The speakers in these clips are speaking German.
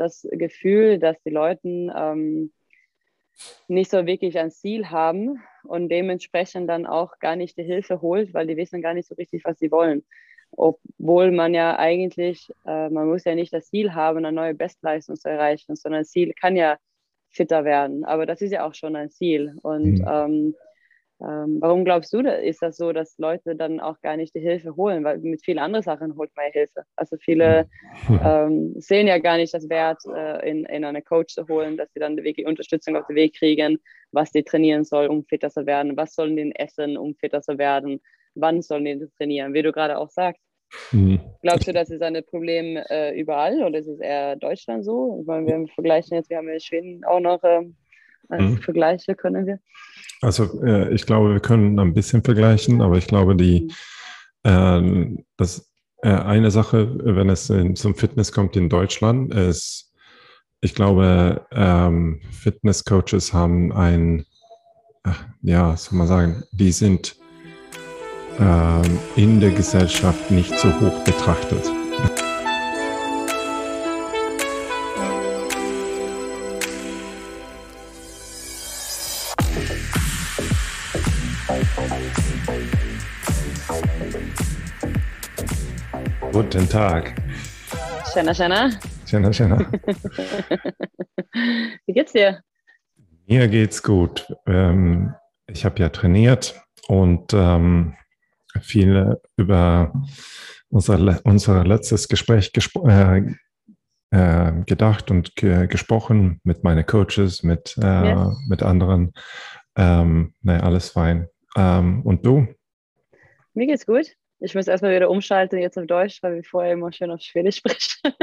das Gefühl, dass die Leute ähm, nicht so wirklich ein Ziel haben und dementsprechend dann auch gar nicht die Hilfe holt, weil die wissen gar nicht so richtig, was sie wollen. Obwohl man ja eigentlich, äh, man muss ja nicht das Ziel haben, eine neue Bestleistung zu erreichen, sondern das Ziel kann ja fitter werden. Aber das ist ja auch schon ein Ziel. Und mhm. ähm, ähm, warum glaubst du, ist das so, dass Leute dann auch gar nicht die Hilfe holen? Weil mit vielen anderen Sachen holt man ja Hilfe. Also viele mhm. ähm, sehen ja gar nicht das Wert, äh, in, in eine Coach zu holen, dass sie dann wirklich Unterstützung auf den Weg kriegen, was die trainieren soll, um fitter zu werden, was sollen die essen, um fitter zu werden, wann sollen die trainieren, wie du gerade auch sagst. Mhm. Glaubst du, das ist ein Problem äh, überall oder ist es eher Deutschland so? Ich meine, wir vergleichen jetzt, wir haben in Schweden auch noch äh, als mhm. Vergleiche, können wir. Also äh, ich glaube, wir können ein bisschen vergleichen, aber ich glaube, die äh, das äh, eine Sache, wenn es in, zum Fitness kommt in Deutschland, ist, ich glaube, ähm, Fitnesscoaches haben ein, ja, soll man sagen, die sind ähm, in der Gesellschaft nicht so hoch betrachtet. Guten Tag. Schöner, schöner. Schöner, schöner. Wie geht's dir? Mir geht's gut. Ähm, ich habe ja trainiert und ähm, viel über unser, unser letztes Gespräch gespro äh, äh, gedacht und ge gesprochen mit meinen Coaches, mit, äh, yes. mit anderen. Ähm, ne, alles fein. Ähm, und du? Mir geht's gut. Ich muss erstmal wieder umschalten jetzt auf Deutsch, weil wir vorher immer schön auf Schwedisch sprechen.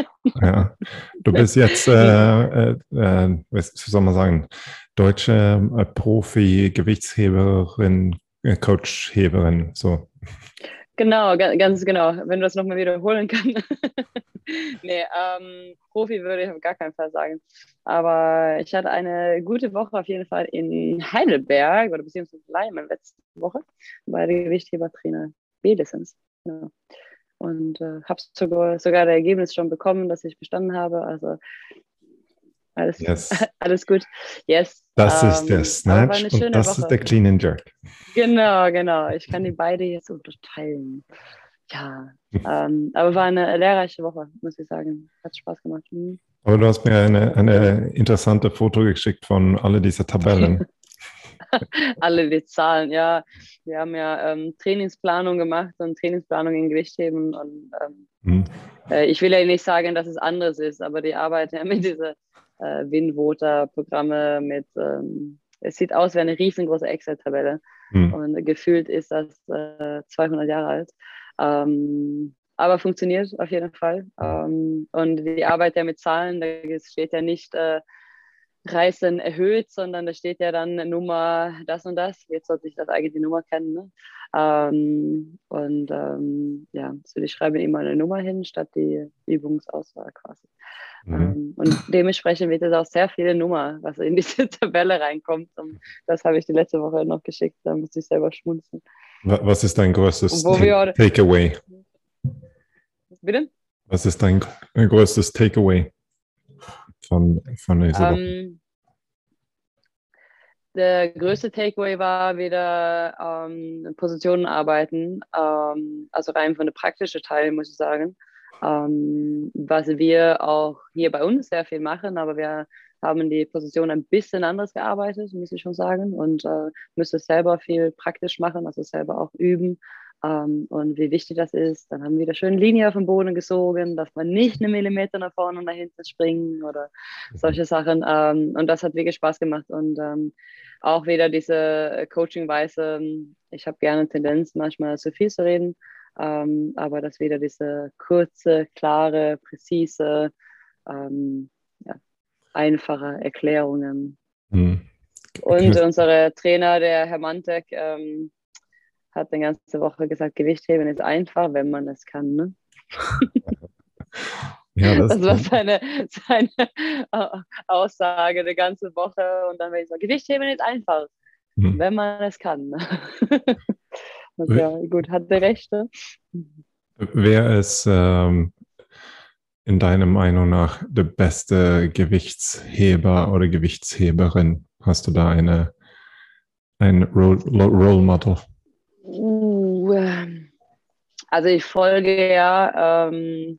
Ja, du bist jetzt, äh, äh, äh, was soll man sagen, deutsche äh, Profi-Gewichtsheberin, äh, Coachheberin, so. Genau, ganz genau. Wenn du das nochmal wiederholen kannst. nee, ähm, Profi würde ich auf gar keinen Fall sagen. Aber ich hatte eine gute Woche auf jeden Fall in Heidelberg oder beziehungsweise Leimen letzte Woche bei der Gewichthebertrainer B-Lizenz. Ja. Und äh, habe sogar, sogar das Ergebnis schon bekommen, dass ich bestanden habe. Also alles, yes. alles gut. Yes. Das um, ist der ähm, Snatch und das Woche. ist der Clean and Jerk. Genau, genau. Ich kann die beide jetzt unterteilen. Ja, ähm, aber war eine lehrreiche Woche, muss ich sagen. Hat Spaß gemacht. Mhm. Aber du hast mir eine, eine interessante Foto geschickt von alle diese Tabellen. alle die Zahlen, ja. Wir haben ja ähm, Trainingsplanung gemacht und Trainingsplanung in Gewichtheben. Und ähm, mhm. äh, ich will ja nicht sagen, dass es anders ist, aber die arbeiten ja mit diesen äh, Winvoter-Programme mit, ähm, es sieht aus wie eine riesengroße Excel-Tabelle. Mhm. Und gefühlt ist das äh, 200 Jahre alt. Ähm, aber funktioniert auf jeden Fall. Ähm, und die Arbeit ja mit Zahlen, da steht ja nicht, äh, Reisen erhöht, sondern da steht ja dann Nummer das und das. Jetzt sollte ich das eigentlich die Nummer kennen. Ne? Ähm, und ähm, ja, so die schreiben immer eine Nummer hin, statt die Übungsauswahl quasi. Mhm. Ähm, und dementsprechend wird es auch sehr viele Nummer, was in diese Tabelle reinkommt. Und das habe ich die letzte Woche noch geschickt, da musste ich selber schmunzeln. Was ist dein größtes Takeaway? Bitte? Was ist dein größtes Takeaway? Von, von dieser ähm, Der größte Takeaway war wieder ähm, Positionen arbeiten, ähm, also rein von der praktischen Teil, muss ich sagen. Ähm, was wir auch hier bei uns sehr viel machen, aber wir haben die Position ein bisschen anders gearbeitet, muss ich schon sagen, und äh, müssen selber viel praktisch machen, also selber auch üben ähm, und wie wichtig das ist. Dann haben wir wieder schön Linie auf dem Boden gesogen, dass man nicht eine Millimeter nach vorne und nach hinten springen oder mhm. solche Sachen. Ähm, und das hat wirklich Spaß gemacht. Und ähm, auch wieder diese Coaching-Weise. Ich habe gerne Tendenz, manchmal zu viel zu reden. Ähm, aber das wieder diese kurze, klare, präzise, ähm, ja, einfache Erklärungen. Mhm. Und unser Trainer, der Herr Mantek, ähm, hat eine ganze Woche gesagt, Gewichtheben ist einfach, wenn man es kann. Ne? ja, das, das war seine, seine Aussage eine ganze Woche. Und dann war ich so, Gewichtheben ist einfach, hm. wenn man es kann. und ja, gut, hat der Rechte. Wer es ähm, in deiner Meinung nach der beste Gewichtsheber oder Gewichtsheberin? Hast du da eine, ein Role, Role Model? Uh, ähm, also ich folge ja ähm,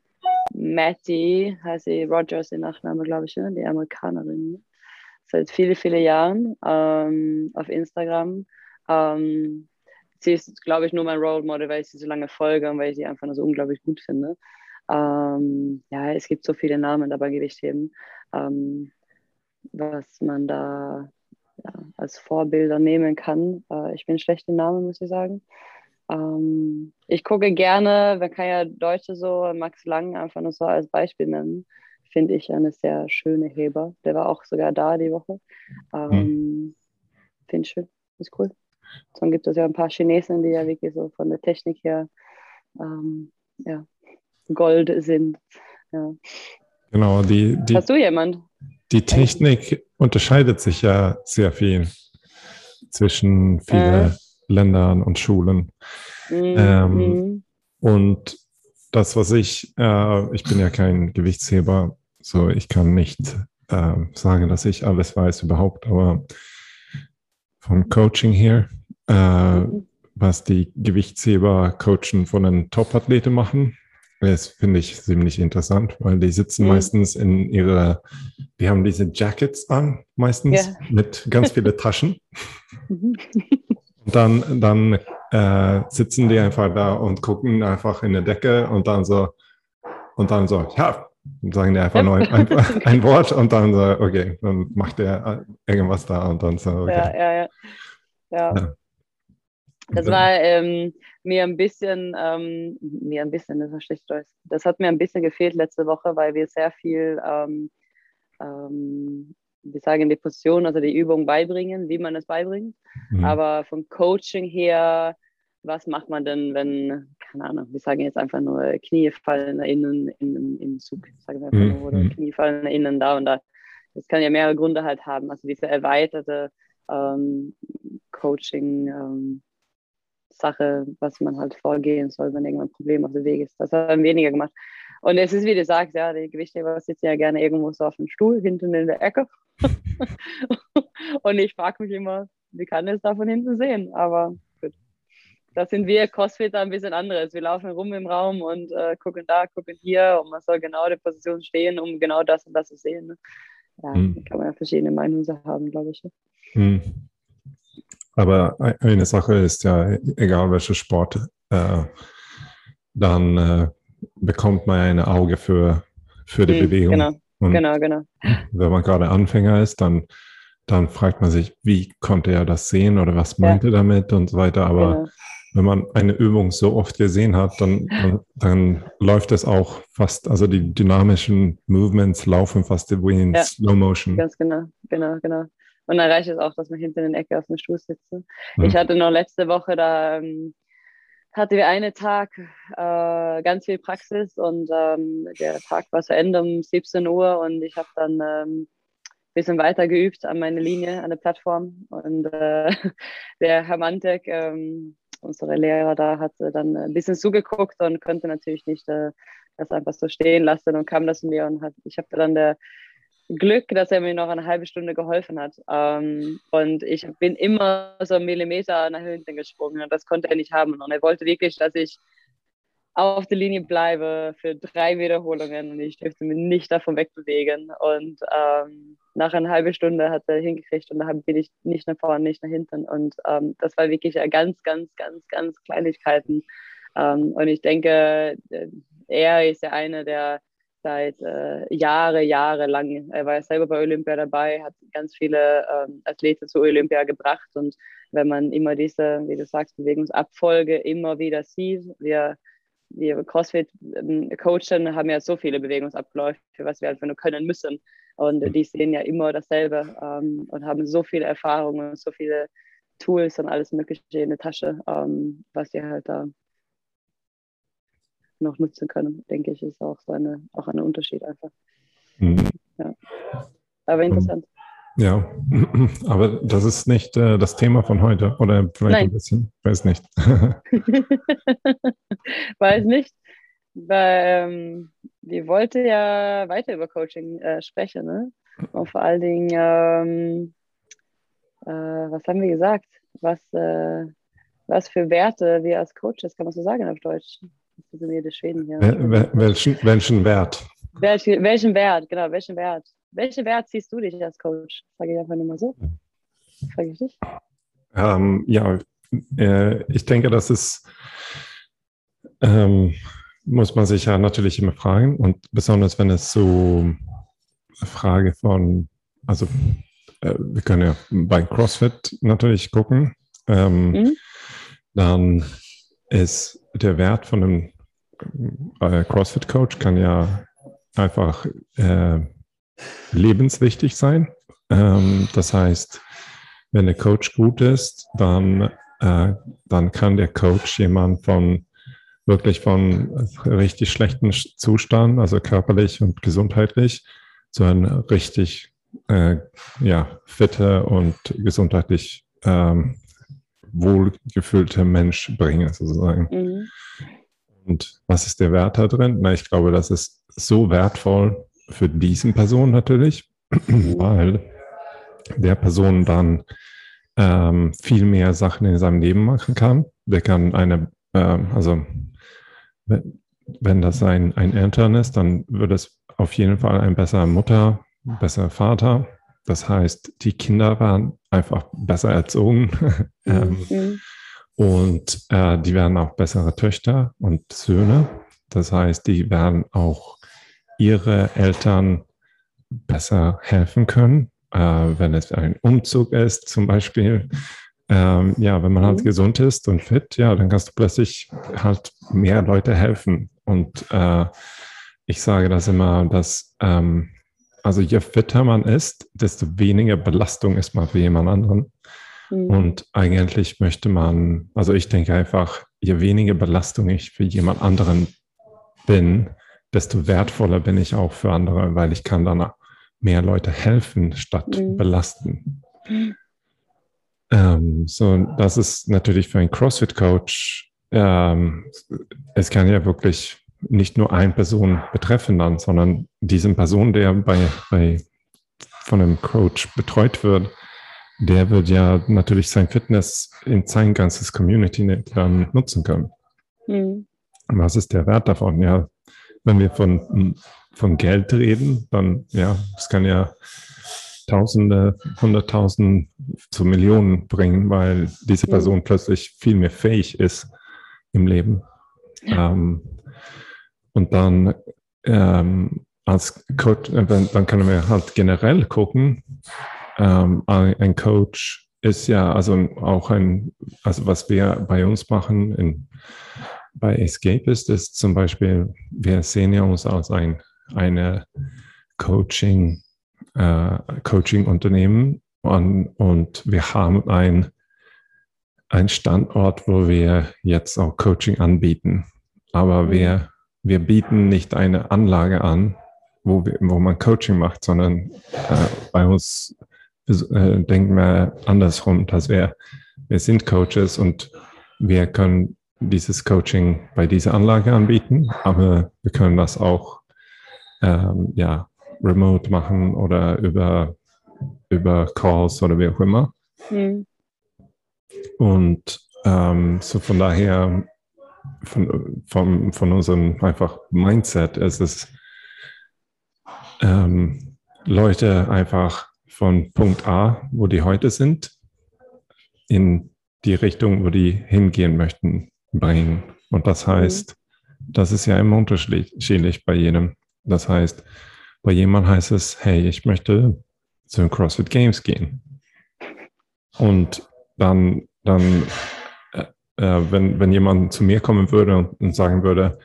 Matty, heißt sie Rogers, ihr Nachname, glaube ich, ne? die Amerikanerin, seit viele, viele Jahren ähm, auf Instagram. Ähm, sie ist, glaube ich, nur mein Role Model, weil ich sie so lange folge und weil ich sie einfach nur so unglaublich gut finde. Ähm, ja, es gibt so viele Namen dabei Gewichtheben, ähm, was man da ja, als Vorbilder nehmen kann. Äh, ich bin schlecht im Namen, muss ich sagen. Ähm, ich gucke gerne, man kann ja Deutsche so, Max Lang einfach nur so als Beispiel nennen, finde ich eine sehr schöne Heber. Der war auch sogar da die Woche. Ähm, hm. Finde ich schön, ist cool. Dann gibt es ja ein paar Chinesen, die ja wirklich so von der Technik her ähm, ja, Gold sind. Ja. Genau, die, die, Hast du jemand? Die Technik unterscheidet sich ja sehr viel zwischen vielen äh. Ländern und Schulen. Mhm. Ähm, und das, was ich, äh, ich bin ja kein Gewichtsheber, so ich kann nicht äh, sagen, dass ich alles weiß überhaupt, aber von Coaching hier, äh, mhm. was die Gewichtsheber coachen von den Top-Athleten machen, das finde ich ziemlich interessant, weil die sitzen mhm. meistens in ihrer, die haben diese Jackets an, meistens ja. mit ganz vielen Taschen. Mhm. und dann, dann äh, sitzen die einfach da und gucken einfach in der Decke und dann so, und dann so, ja, und sagen die einfach nur ein, ein, ein, Wort und dann so, okay, dann macht der irgendwas da und dann so, okay. Ja, ja, ja. ja. ja. Das war ähm, mir ein bisschen, ähm, mir ein bisschen, das schlecht Deutsch. Das hat mir ein bisschen gefehlt letzte Woche, weil wir sehr viel, ähm, ähm, wir sagen die Position, also die Übung beibringen, wie man es beibringt. Mhm. Aber vom Coaching her, was macht man denn, wenn, keine Ahnung, wir sagen jetzt einfach nur Knie fallen innen in, in Zug, sagen wir einfach nur, oder mhm. Knie fallen innen da und da. Das kann ja mehrere Gründe halt haben. Also diese erweiterte ähm, Coaching, ähm, Sache, was man halt vorgehen soll, wenn irgendwann ein Problem auf dem Weg ist. Das haben weniger gemacht. Und es ist, wie du sagst, ja, die Gewichtheber sitzen ja gerne irgendwo so auf dem Stuhl hinten in der Ecke. und ich frage mich immer, wie kann es da von hinten sehen? Aber gut. Da sind wir CrossFitter ein bisschen anderes. Wir laufen rum im Raum und äh, gucken da, gucken hier und man soll genau in der Position stehen, um genau das und das zu sehen. Ne? Ja, hm. kann man ja verschiedene Meinungen haben, glaube ich. Hm. Aber eine Sache ist ja, egal welcher Sport, äh, dann äh, bekommt man ein Auge für, für die mhm, Bewegung. Genau, Und genau, genau. Wenn man gerade Anfänger ist, dann, dann fragt man sich, wie konnte er das sehen oder was meinte ja. damit und so weiter. Aber genau. wenn man eine Übung so oft gesehen hat, dann, dann, dann, läuft es auch fast, also die dynamischen Movements laufen fast wie in ja. Slow Motion. Ganz genau, genau, genau. Und dann reicht es auch, dass man hinten in der Ecke auf dem Stuhl sitzt. Mhm. Ich hatte noch letzte Woche, da ähm, hatten wir einen Tag äh, ganz viel Praxis und ähm, der Tag war zu Ende um 17 Uhr und ich habe dann ähm, ein bisschen weiter geübt an meiner Linie, an der Plattform. Und äh, der Herr Mantek, ähm, unsere Lehrer da, hat dann ein bisschen zugeguckt und konnte natürlich nicht äh, das einfach so stehen lassen und kam das zu mir und hat, ich habe dann der Glück, dass er mir noch eine halbe Stunde geholfen hat. Ähm, und ich bin immer so einen Millimeter nach hinten gesprungen und das konnte er nicht haben. Und er wollte wirklich, dass ich auf der Linie bleibe für drei Wiederholungen und ich dürfte mich nicht davon wegbewegen. Und ähm, nach einer halben Stunde hat er hingekriegt und da bin ich nicht nach vorne, nicht nach hinten. Und ähm, das war wirklich ganz, ganz, ganz, ganz Kleinigkeiten. Ähm, und ich denke, äh, er ist ja einer der seit äh, Jahre, Jahre lang. Er war selber bei Olympia dabei, hat ganz viele ähm, Athleten zu Olympia gebracht. Und wenn man immer diese, wie du sagst, Bewegungsabfolge immer wieder sieht, wir, wir CrossFit-Coachen ähm, haben ja so viele Bewegungsabläufe, was wir einfach nur können müssen. Und die sehen ja immer dasselbe ähm, und haben so viele Erfahrungen, so viele Tools und alles Mögliche in der Tasche, ähm, was sie halt da noch nutzen können, denke ich, ist auch so eine, auch ein Unterschied einfach. Mhm. Ja. Aber interessant. Ja, aber das ist nicht äh, das Thema von heute oder vielleicht Nein. ein bisschen, weiß nicht. weiß nicht. Weil, ähm, wir wollten ja weiter über Coaching äh, sprechen, ne? Und vor allen Dingen, ähm, äh, was haben wir gesagt? Was, äh, was für Werte wir als Coaches, kann man so sagen auf Deutsch? Sind wir die Schweden hier. Wel welchen, welchen Wert? Welchen, welchen Wert, genau, welchen Wert? Welchen Wert siehst du dich als Coach? Sage ich einfach nur mal so. Frage ich dich. Ähm, ja, äh, ich denke, das ist, ähm, muss man sich ja natürlich immer fragen und besonders wenn es so eine Frage von, also äh, wir können ja bei CrossFit natürlich gucken, ähm, mhm. dann ist der Wert von einem äh, CrossFit-Coach kann ja einfach äh, lebenswichtig sein. Ähm, das heißt, wenn der Coach gut ist, dann, äh, dann kann der Coach jemand von wirklich von richtig schlechten Zustand, also körperlich und gesundheitlich, zu einem richtig äh, ja, fitte und gesundheitlich ähm, wohlgefühlter Mensch bringen, sozusagen. Mhm. Und was ist der Wert da drin? Na, ich glaube, das ist so wertvoll für diesen Person natürlich, weil der Person dann ähm, viel mehr Sachen in seinem Leben machen kann. Der kann eine, ähm, also wenn das ein, ein Eltern ist, dann wird es auf jeden Fall ein besserer Mutter, besserer Vater. Das heißt, die Kinder werden einfach besser erzogen. ähm, mhm. Und äh, die werden auch bessere Töchter und Söhne. Das heißt, die werden auch ihre Eltern besser helfen können, äh, wenn es ein Umzug ist zum Beispiel. Ähm, ja, wenn man halt mhm. gesund ist und fit, ja, dann kannst du plötzlich halt mehr Leute helfen. Und äh, ich sage das immer, dass ähm, also je fitter man ist, desto weniger Belastung ist man für jemand anderen. Mhm. Und eigentlich möchte man, also ich denke einfach, je weniger Belastung ich für jemand anderen bin, desto wertvoller bin ich auch für andere, weil ich kann dann mehr Leute helfen statt mhm. belasten. Mhm. Ähm, so, das ist natürlich für einen CrossFit-Coach, ähm, es kann ja wirklich nicht nur eine Person betreffen dann, sondern diesen Person, der bei, bei von einem Coach betreut wird, der wird ja natürlich sein Fitness in sein ganzes Community dann nutzen können. Mhm. Was ist der Wert davon? Ja, wenn wir von, von Geld reden, dann ja, es kann ja Tausende, Hunderttausend zu Millionen bringen, weil diese mhm. Person mhm. plötzlich viel mehr fähig ist im Leben. Ja. Ähm, und dann ähm, als Coach, äh, dann können wir halt generell gucken, ähm, ein Coach ist ja also auch ein, also was wir bei uns machen in, bei Escapist ist zum Beispiel, wir sehen ja uns als ein eine Coaching, äh, Coaching-Unternehmen und, und wir haben ein, ein Standort, wo wir jetzt auch Coaching anbieten. Aber wir, wir bieten nicht eine Anlage an, wo, wir, wo man Coaching macht, sondern äh, bei uns äh, denken wir andersrum, dass wir, wir sind Coaches und wir können dieses Coaching bei dieser Anlage anbieten, aber wir können das auch ähm, ja, remote machen oder über, über Calls oder wie auch immer. Mhm. Und ähm, so von daher, von, von, von unserem einfach Mindset ist es, ähm, Leute einfach von Punkt A, wo die heute sind, in die Richtung, wo die hingehen möchten, bringen. Und das mhm. heißt, das ist ja immer unterschiedlich bei jedem. Das heißt, bei jemandem heißt es, hey, ich möchte zu den CrossFit Games gehen. Und dann, dann äh, wenn, wenn jemand zu mir kommen würde und, und sagen würde,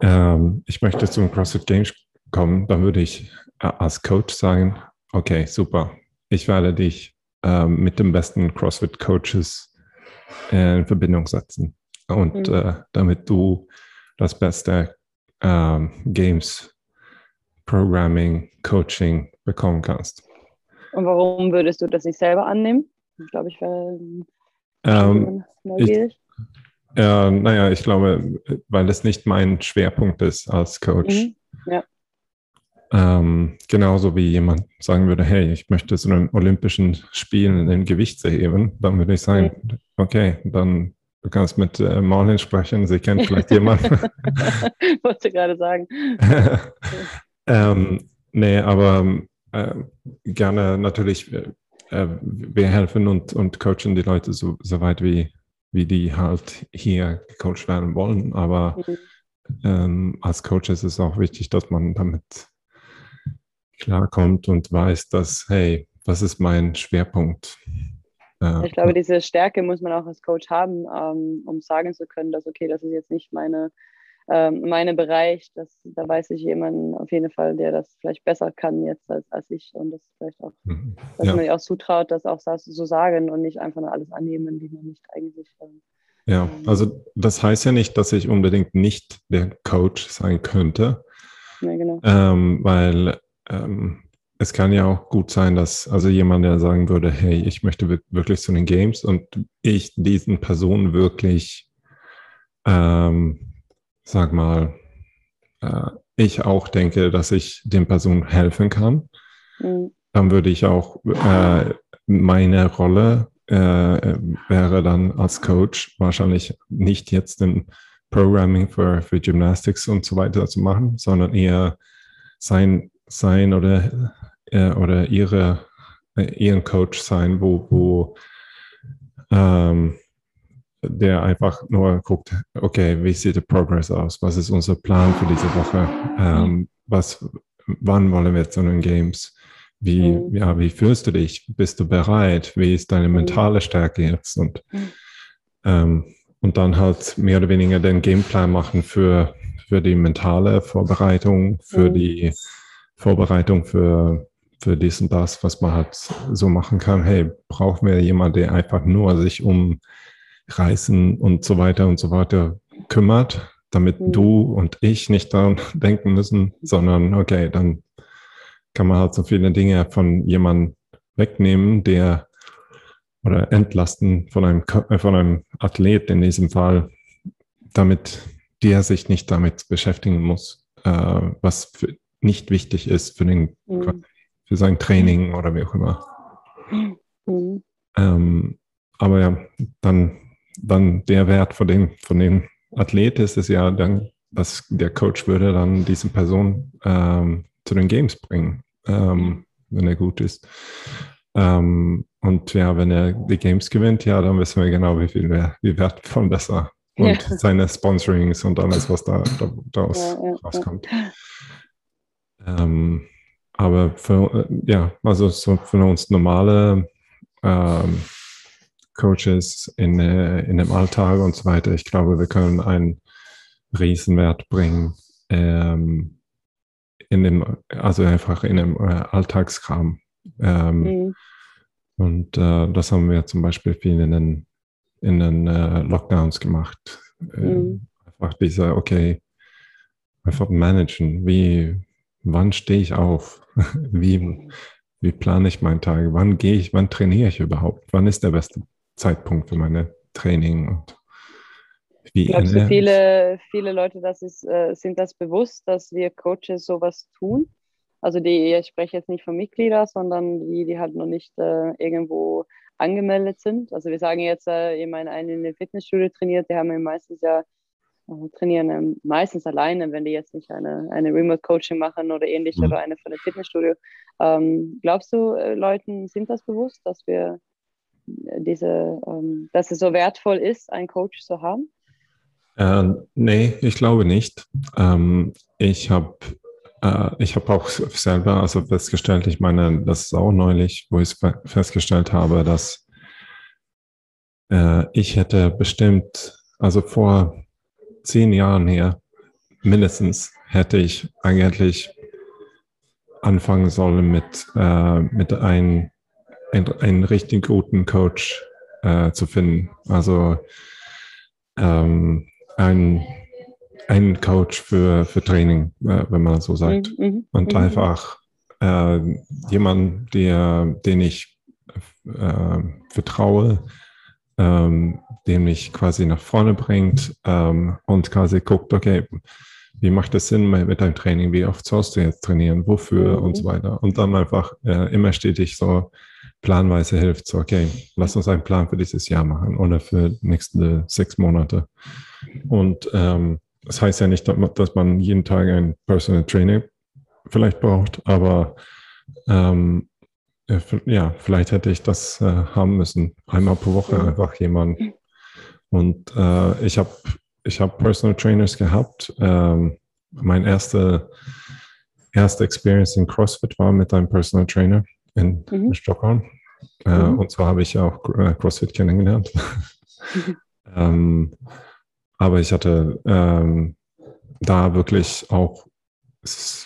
ähm, ich möchte zu den CrossFit Games kommen, dann würde ich äh, als Coach sagen, okay, super, ich werde dich äh, mit den besten CrossFit-Coaches äh, in Verbindung setzen. Und mhm. Äh, damit du das beste ähm, Games, Programming, Coaching bekommen kannst. Und warum würdest du das nicht selber annehmen? Ich glaube, ich wäre ähm. Ich, äh, naja, ich glaube, weil das nicht mein Schwerpunkt ist als Coach. Mhm. Ja. Ähm, genauso wie jemand sagen würde, hey, ich möchte zu den Olympischen Spielen in Gewicht heben, dann würde ich sagen, mhm. okay, dann du kannst mit äh, Marlin sprechen, sie kennt vielleicht jemanden. Wollte gerade sagen. ähm, nee, aber äh, gerne natürlich, äh, wir helfen und, und coachen die Leute so, so weit wie, wie die halt hier gecoacht werden wollen. Aber mhm. ähm, als Coach ist es auch wichtig, dass man damit klarkommt und weiß, dass, hey, was ist mein Schwerpunkt? Äh, ich glaube, diese Stärke muss man auch als Coach haben, ähm, um sagen zu können, dass, okay, das ist jetzt nicht meine, ähm, meine Bereich, das, da weiß ich jemanden auf jeden Fall, der das vielleicht besser kann jetzt als, als ich und das vielleicht auch, mhm. dass ja. man sich auch zutraut, das auch so sagen und nicht einfach nur alles annehmen, wie man nicht eigentlich. Ähm, ja, also das heißt ja nicht, dass ich unbedingt nicht der Coach sein könnte. Ja, genau. Ähm, weil ähm, es kann ja auch gut sein, dass also jemand, der sagen würde, hey, ich möchte wirklich zu den Games und ich diesen Personen wirklich, ähm, sag mal, äh, ich auch denke, dass ich den Personen helfen kann, mhm. dann würde ich auch äh, meine Rolle äh, wäre dann als Coach wahrscheinlich nicht jetzt im Programming für, für Gymnastics und so weiter zu machen, sondern eher sein sein oder, äh, oder ihre, äh, ihren Coach sein, wo, wo ähm, der einfach nur guckt, okay, wie sieht der Progress aus? Was ist unser Plan für diese Woche? Ähm, was, wann wollen wir zu den Games? Wie, mhm. ja, wie fühlst du dich? Bist du bereit? Wie ist deine mhm. mentale Stärke jetzt? Und, mhm. ähm, und dann halt mehr oder weniger den Gameplan machen für, für die mentale Vorbereitung, für mhm. die Vorbereitung für, für dies und das, was man halt so machen kann. Hey, brauchen wir jemanden, der einfach nur sich um Reisen und so weiter und so weiter kümmert, damit mhm. du und ich nicht daran denken müssen, sondern okay, dann kann man halt so viele Dinge von jemandem wegnehmen, der oder entlasten von einem, äh, von einem Athlet in diesem Fall, damit der sich nicht damit beschäftigen muss, äh, was für nicht wichtig ist für, den, mhm. für sein Training oder wie auch immer. Mhm. Ähm, aber ja, dann, dann der Wert von den, von den Athleten ist es ja dann, dass der Coach würde dann diese Person ähm, zu den Games bringen, ähm, wenn er gut ist. Ähm, und ja, wenn er die Games gewinnt, ja, dann wissen wir genau, wie viel wär, wie wertvoll besser. Und ja. seine Sponsorings und alles, was da, da daraus ja, ja, rauskommt. Ähm, aber für, ja, also so für uns normale ähm, Coaches in, äh, in dem Alltag und so weiter, ich glaube, wir können einen Riesenwert bringen ähm, in dem, also einfach in dem äh, Alltagskram. Ähm, mhm. Und äh, das haben wir zum Beispiel viel in den, in den äh, Lockdowns gemacht. Mhm. Einfach dieser, okay, einfach managen, wie, wann stehe ich auf? Wie, wie plane ich meinen Tag? Wann gehe ich, wann trainiere ich überhaupt? Wann ist der beste Zeitpunkt für meine Training? Und wie Glaubst du, viele, viele Leute das ist, äh, sind das bewusst, dass wir Coaches sowas tun? Also die, ich spreche jetzt nicht von Mitgliedern, sondern die, die halt noch nicht äh, irgendwo angemeldet sind. Also wir sagen jetzt, äh, jemand einen in der Fitnessstudio trainiert, die haben meistens ja trainieren ähm, meistens alleine, wenn die jetzt nicht eine, eine Remote-Coaching machen oder ähnlich mhm. oder eine von der Fitnessstudio. Ähm, glaubst du, äh, Leuten sind das bewusst, dass wir äh, diese, ähm, dass es so wertvoll ist, einen Coach zu haben? Äh, nee, ich glaube nicht. Ähm, ich habe äh, ich habe auch selber also festgestellt, ich meine, das ist auch neulich, wo ich festgestellt habe, dass äh, ich hätte bestimmt, also vor zehn Jahren her, mindestens, hätte ich eigentlich anfangen sollen mit, äh, mit einem ein, einen richtig guten Coach äh, zu finden. Also ähm, ein, ein Coach für, für Training, äh, wenn man so sagt. Mhm, mhm Und mhm. einfach äh, jemand, der, den ich äh, vertraue, ähm, dem mich quasi nach vorne bringt ähm, und quasi guckt, okay, wie macht es Sinn mit deinem Training? Wie oft sollst du jetzt trainieren? Wofür mhm. und so weiter? Und dann einfach äh, immer stetig so planweise hilft, so, okay, lass uns einen Plan für dieses Jahr machen oder für die nächsten sechs Monate. Und ähm, das heißt ja nicht, dass man jeden Tag ein Personal Training vielleicht braucht, aber ähm, ja, vielleicht hätte ich das äh, haben müssen. Einmal pro Woche mhm. einfach jemand. Und äh, ich habe ich hab Personal Trainers gehabt. Ähm, mein erste, erste Experience in CrossFit war mit einem Personal Trainer in, mhm. Stockholm. Äh, mhm. Und zwar habe ich auch äh, CrossFit kennengelernt. ähm, aber ich hatte ähm, da wirklich auch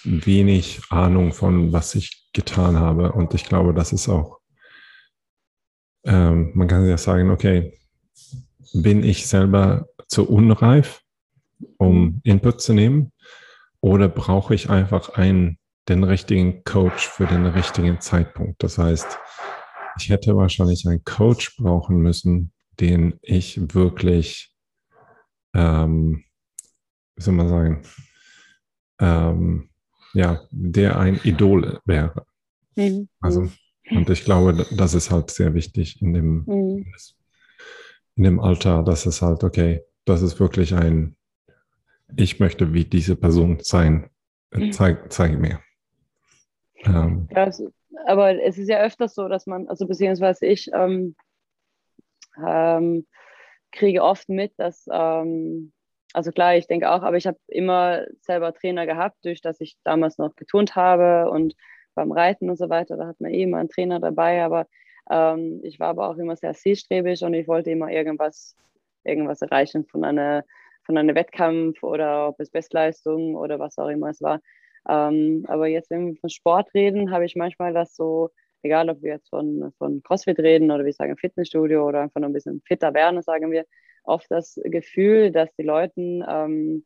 wenig Ahnung von, was ich getan habe. Und ich glaube, das ist auch, ähm, man kann ja sagen, okay, bin ich selber zu unreif, um Input zu nehmen? Oder brauche ich einfach einen, den richtigen Coach für den richtigen Zeitpunkt? Das heißt, ich hätte wahrscheinlich einen Coach brauchen müssen, den ich wirklich, ähm, wie soll man sagen, ähm, ja, der ein Idol wäre. Mhm. Also, und ich glaube, das ist halt sehr wichtig in dem, mhm. in dem Alter, dass es halt, okay, das ist wirklich ein, ich möchte wie diese Person sein, mhm. zeig, zeig mir. Ähm, ja, aber es ist ja öfters so, dass man, also beziehungsweise ich ähm, ähm, kriege oft mit, dass ähm, also klar, ich denke auch, aber ich habe immer selber Trainer gehabt, durch dass ich damals noch geturnt habe und beim Reiten und so weiter, da hat man eh immer einen Trainer dabei, aber ähm, ich war aber auch immer sehr zielstrebig und ich wollte immer irgendwas, irgendwas erreichen von einer, von einem Wettkampf oder ob es Bestleistung oder was auch immer es war. Ähm, aber jetzt, wenn wir von Sport reden, habe ich manchmal das so, egal ob wir jetzt von, von CrossFit reden oder wir sagen Fitnessstudio oder einfach noch ein bisschen fitter werden, sagen wir, oft das Gefühl, dass die Leute ähm,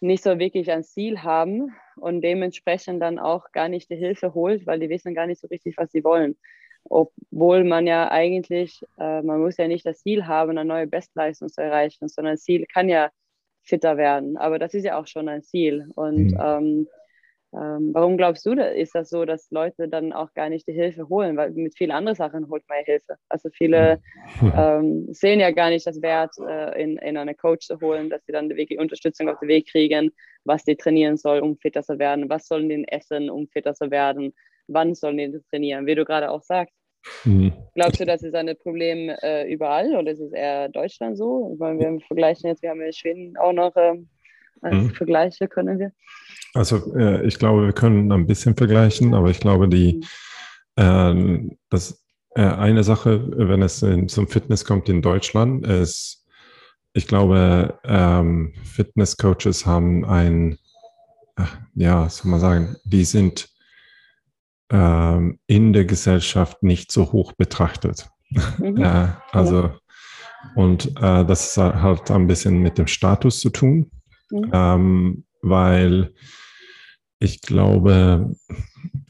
nicht so wirklich ein Ziel haben und dementsprechend dann auch gar nicht die Hilfe holt, weil die wissen gar nicht so richtig, was sie wollen. Obwohl man ja eigentlich, äh, man muss ja nicht das Ziel haben, eine neue Bestleistung zu erreichen, sondern das Ziel kann ja fitter werden. Aber das ist ja auch schon ein Ziel. Und mhm. ähm, ähm, warum glaubst du, ist das so, dass Leute dann auch gar nicht die Hilfe holen? Weil mit vielen anderen Sachen holt man ja Hilfe. Also viele ähm, sehen ja gar nicht das Wert, äh, in, in eine Coach zu holen, dass sie dann wirklich Unterstützung auf den Weg kriegen, was die trainieren soll, um fitter zu werden, was sollen die essen, um fitter zu werden, wann sollen die trainieren, wie du gerade auch sagst. Mhm. Glaubst du, das ist ein Problem äh, überall oder ist es eher Deutschland so? Ich meine, wir vergleichen jetzt, wir haben ja Schweden auch noch äh, als mhm. Vergleiche, können wir. Also äh, ich glaube, wir können ein bisschen vergleichen, aber ich glaube, die äh, das äh, eine Sache, wenn es in, zum Fitness kommt in Deutschland, ist, ich glaube, ähm, Fitnesscoaches haben ein, ja, soll man sagen, die sind ähm, in der Gesellschaft nicht so hoch betrachtet. Mhm. also und äh, das hat halt ein bisschen mit dem Status zu tun, mhm. ähm, weil ich glaube,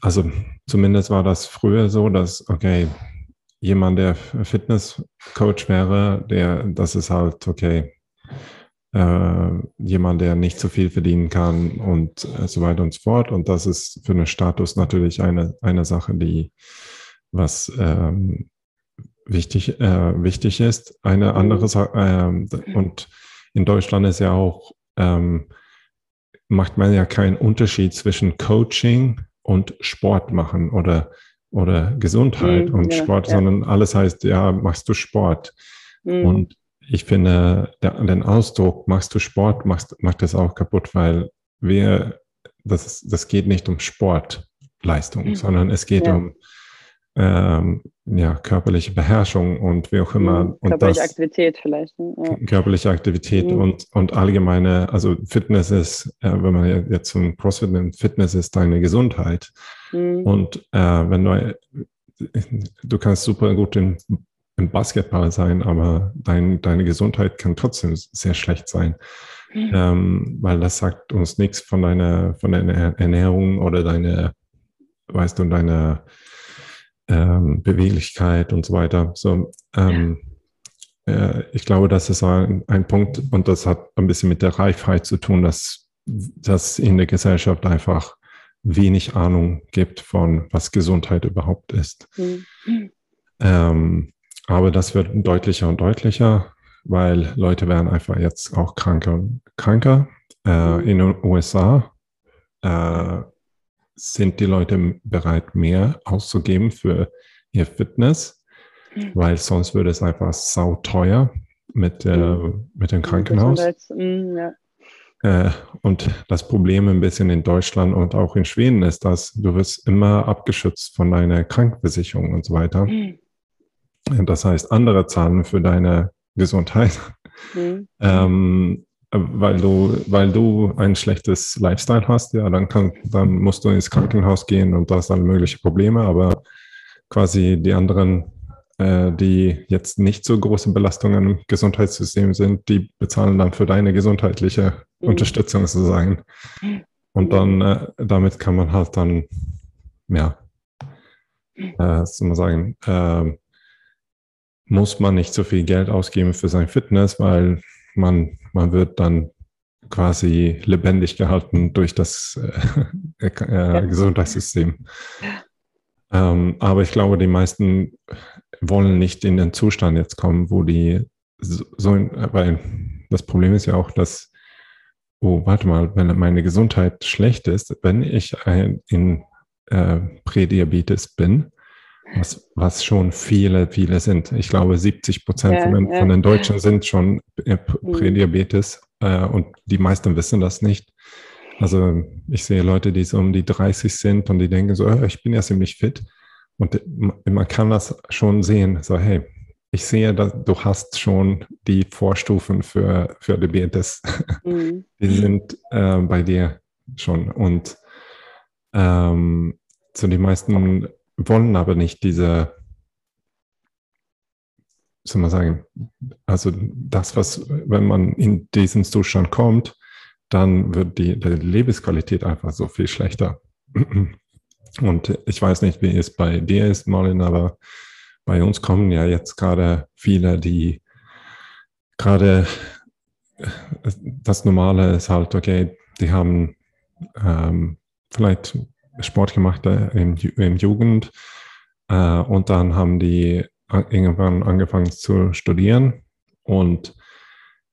also zumindest war das früher so, dass, okay, jemand, der Fitnesscoach wäre, der, das ist halt, okay, äh, jemand, der nicht so viel verdienen kann und äh, so weiter und so fort. Und das ist für einen Status natürlich eine, eine Sache, die was ähm, wichtig, äh, wichtig ist. Eine andere Sache, äh, und in Deutschland ist ja auch ähm, macht man ja keinen Unterschied zwischen Coaching und Sport machen oder, oder Gesundheit mhm, und ja, Sport, ja. sondern alles heißt, ja, machst du Sport. Mhm. Und ich finde, der, den Ausdruck, machst du Sport, machst, macht das auch kaputt, weil wir, das, das geht nicht um Sportleistung, mhm. sondern es geht ja. um ähm, ja, körperliche Beherrschung und wie auch immer. Mhm, und körperliche das, Aktivität vielleicht. Ne? Ja. Körperliche Aktivität mhm. und, und allgemeine, also Fitness ist, äh, wenn man jetzt zum CrossFit nimmt, Fitness ist deine Gesundheit. Mhm. Und äh, wenn du, du kannst super gut im, im Basketball sein, aber dein, deine Gesundheit kann trotzdem sehr schlecht sein. Mhm. Ähm, weil das sagt uns nichts von deiner, von deiner Ernährung oder deine, weißt du, deine ähm, Beweglichkeit und so weiter. So, ähm, äh, ich glaube, das ist ein, ein Punkt und das hat ein bisschen mit der Reifheit zu tun, dass dass in der Gesellschaft einfach wenig Ahnung gibt von, was Gesundheit überhaupt ist. Mhm. Ähm, aber das wird deutlicher und deutlicher, weil Leute werden einfach jetzt auch kranker und kranker. Äh, in den USA äh, sind die Leute bereit, mehr auszugeben für ihr Fitness, mhm. weil sonst würde es einfach sauteuer mit, äh, mhm. mit dem Krankenhaus. Mhm, ja. Äh, und das Problem ein bisschen in Deutschland und auch in Schweden ist, dass du wirst immer abgeschützt von deiner Krankenversicherung und so weiter. Mhm. Das heißt, andere zahlen für deine Gesundheit. Mhm. Ähm, weil du, weil du ein schlechtes Lifestyle hast, ja, dann kann, dann musst du ins Krankenhaus gehen und da hast dann mögliche Probleme, aber quasi die anderen, äh, die jetzt nicht so große Belastungen im Gesundheitssystem sind, die bezahlen dann für deine gesundheitliche mhm. Unterstützung sozusagen. Und dann, äh, damit kann man halt dann, ja, äh, soll man sagen, äh, muss man nicht so viel Geld ausgeben für sein Fitness, weil man, man wird dann quasi lebendig gehalten durch das äh, äh, Gesundheitssystem. Ähm, aber ich glaube, die meisten wollen nicht in den Zustand jetzt kommen, wo die so, weil das Problem ist ja auch, dass, oh, warte mal, wenn meine Gesundheit schlecht ist, wenn ich ein, in äh, Prädiabetes bin, was, was schon viele, viele sind. Ich glaube, 70 Prozent ja, von, den, ja. von den Deutschen sind schon mhm. Prädiabetes äh, und die meisten wissen das nicht. Also ich sehe Leute, die so um die 30 sind und die denken so, oh, ich bin ja ziemlich fit. Und man kann das schon sehen, so hey, ich sehe, dass du hast schon die Vorstufen für, für Diabetes. Mhm. Die sind äh, bei dir schon. Und ähm, so die meisten wollen aber nicht diese, soll man sagen, also das, was, wenn man in diesen Zustand kommt, dann wird die, die Lebensqualität einfach so viel schlechter. Und ich weiß nicht, wie es bei dir ist, Marlin, aber bei uns kommen ja jetzt gerade viele, die gerade das Normale ist halt, okay, die haben ähm, vielleicht Sport gemacht äh, im, im Jugend äh, und dann haben die irgendwann angefangen zu studieren und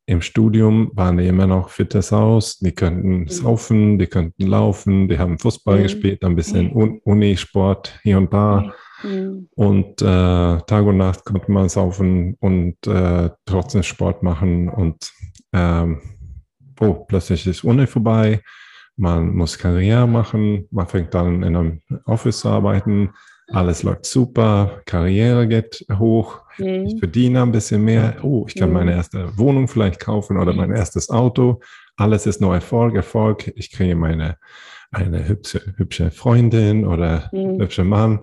im Studium waren die immer noch fittes aus, die könnten mhm. saufen, die könnten laufen, die haben Fußball mhm. gespielt, ein bisschen mhm. Unisport hier und da. Mhm. Und äh, Tag und Nacht konnte man saufen und äh, trotzdem Sport machen. Und ähm, oh, plötzlich ist Uni vorbei man muss Karriere machen, man fängt dann in einem Office zu arbeiten, alles läuft super, Karriere geht hoch, mhm. ich verdiene ein bisschen mehr, oh, ich kann mhm. meine erste Wohnung vielleicht kaufen oder mein erstes Auto, alles ist nur Erfolg, Erfolg, ich kriege meine eine hübsche, hübsche Freundin oder mhm. hübscher Mann